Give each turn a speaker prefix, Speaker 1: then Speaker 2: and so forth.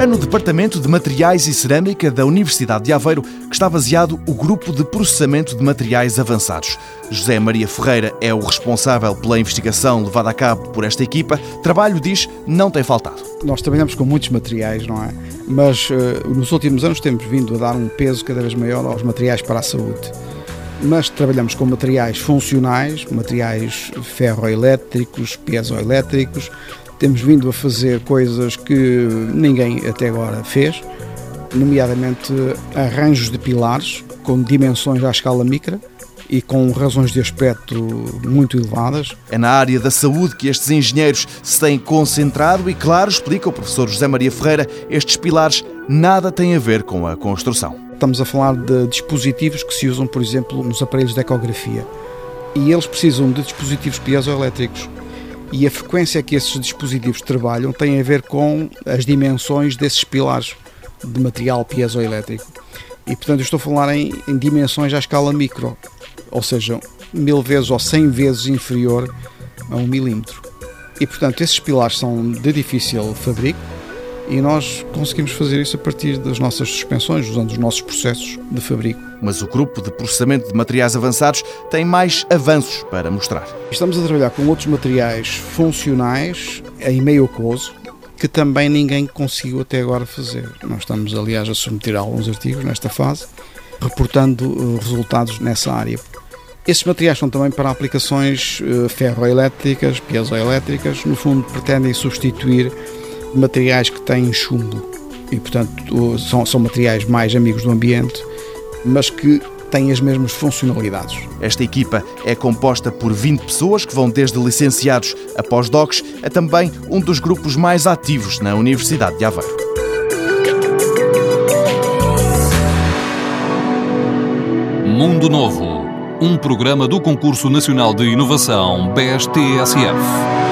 Speaker 1: É no Departamento de Materiais e Cerâmica da Universidade de Aveiro que está baseado o Grupo de Processamento de Materiais Avançados. José Maria Ferreira é o responsável pela investigação levada a cabo por esta equipa. Trabalho, diz, não tem faltado.
Speaker 2: Nós trabalhamos com muitos materiais, não é? Mas uh, nos últimos anos temos vindo a dar um peso cada vez maior aos materiais para a saúde mas trabalhamos com materiais funcionais, materiais ferroelétricos, piezoelétricos, temos vindo a fazer coisas que ninguém até agora fez, nomeadamente arranjos de pilares com dimensões à escala micra e com razões de aspecto muito elevadas.
Speaker 1: É na área da saúde que estes engenheiros se têm concentrado e, claro, explica o professor José Maria Ferreira, estes pilares nada têm a ver com a construção.
Speaker 2: Estamos a falar de dispositivos que se usam, por exemplo, nos aparelhos de ecografia. E eles precisam de dispositivos piezoelétricos e a frequência que esses dispositivos trabalham tem a ver com as dimensões desses pilares de material piezoelétrico. E portanto, estou a falar em, em dimensões à escala micro, ou seja, mil vezes ou cem vezes inferior a um milímetro. E portanto, esses pilares são de difícil fabrico e nós conseguimos fazer isso a partir das nossas suspensões, usando os nossos processos de fabrico.
Speaker 1: Mas o grupo de processamento de materiais avançados tem mais avanços para mostrar.
Speaker 2: Estamos a trabalhar com outros materiais funcionais em meio aquoso que também ninguém conseguiu até agora fazer. Nós estamos, aliás, a submeter alguns artigos nesta fase, reportando uh, resultados nessa área. Esses materiais são também para aplicações uh, ferroelétricas, piezoelétricas, no fundo pretendem substituir materiais que têm chumbo e, portanto, são, são materiais mais amigos do ambiente, mas que têm as mesmas funcionalidades.
Speaker 1: Esta equipa é composta por 20 pessoas que vão desde licenciados a pós-docs a também um dos grupos mais ativos na Universidade de Aveiro.
Speaker 3: Mundo Novo, um programa do Concurso Nacional de Inovação BSTSF.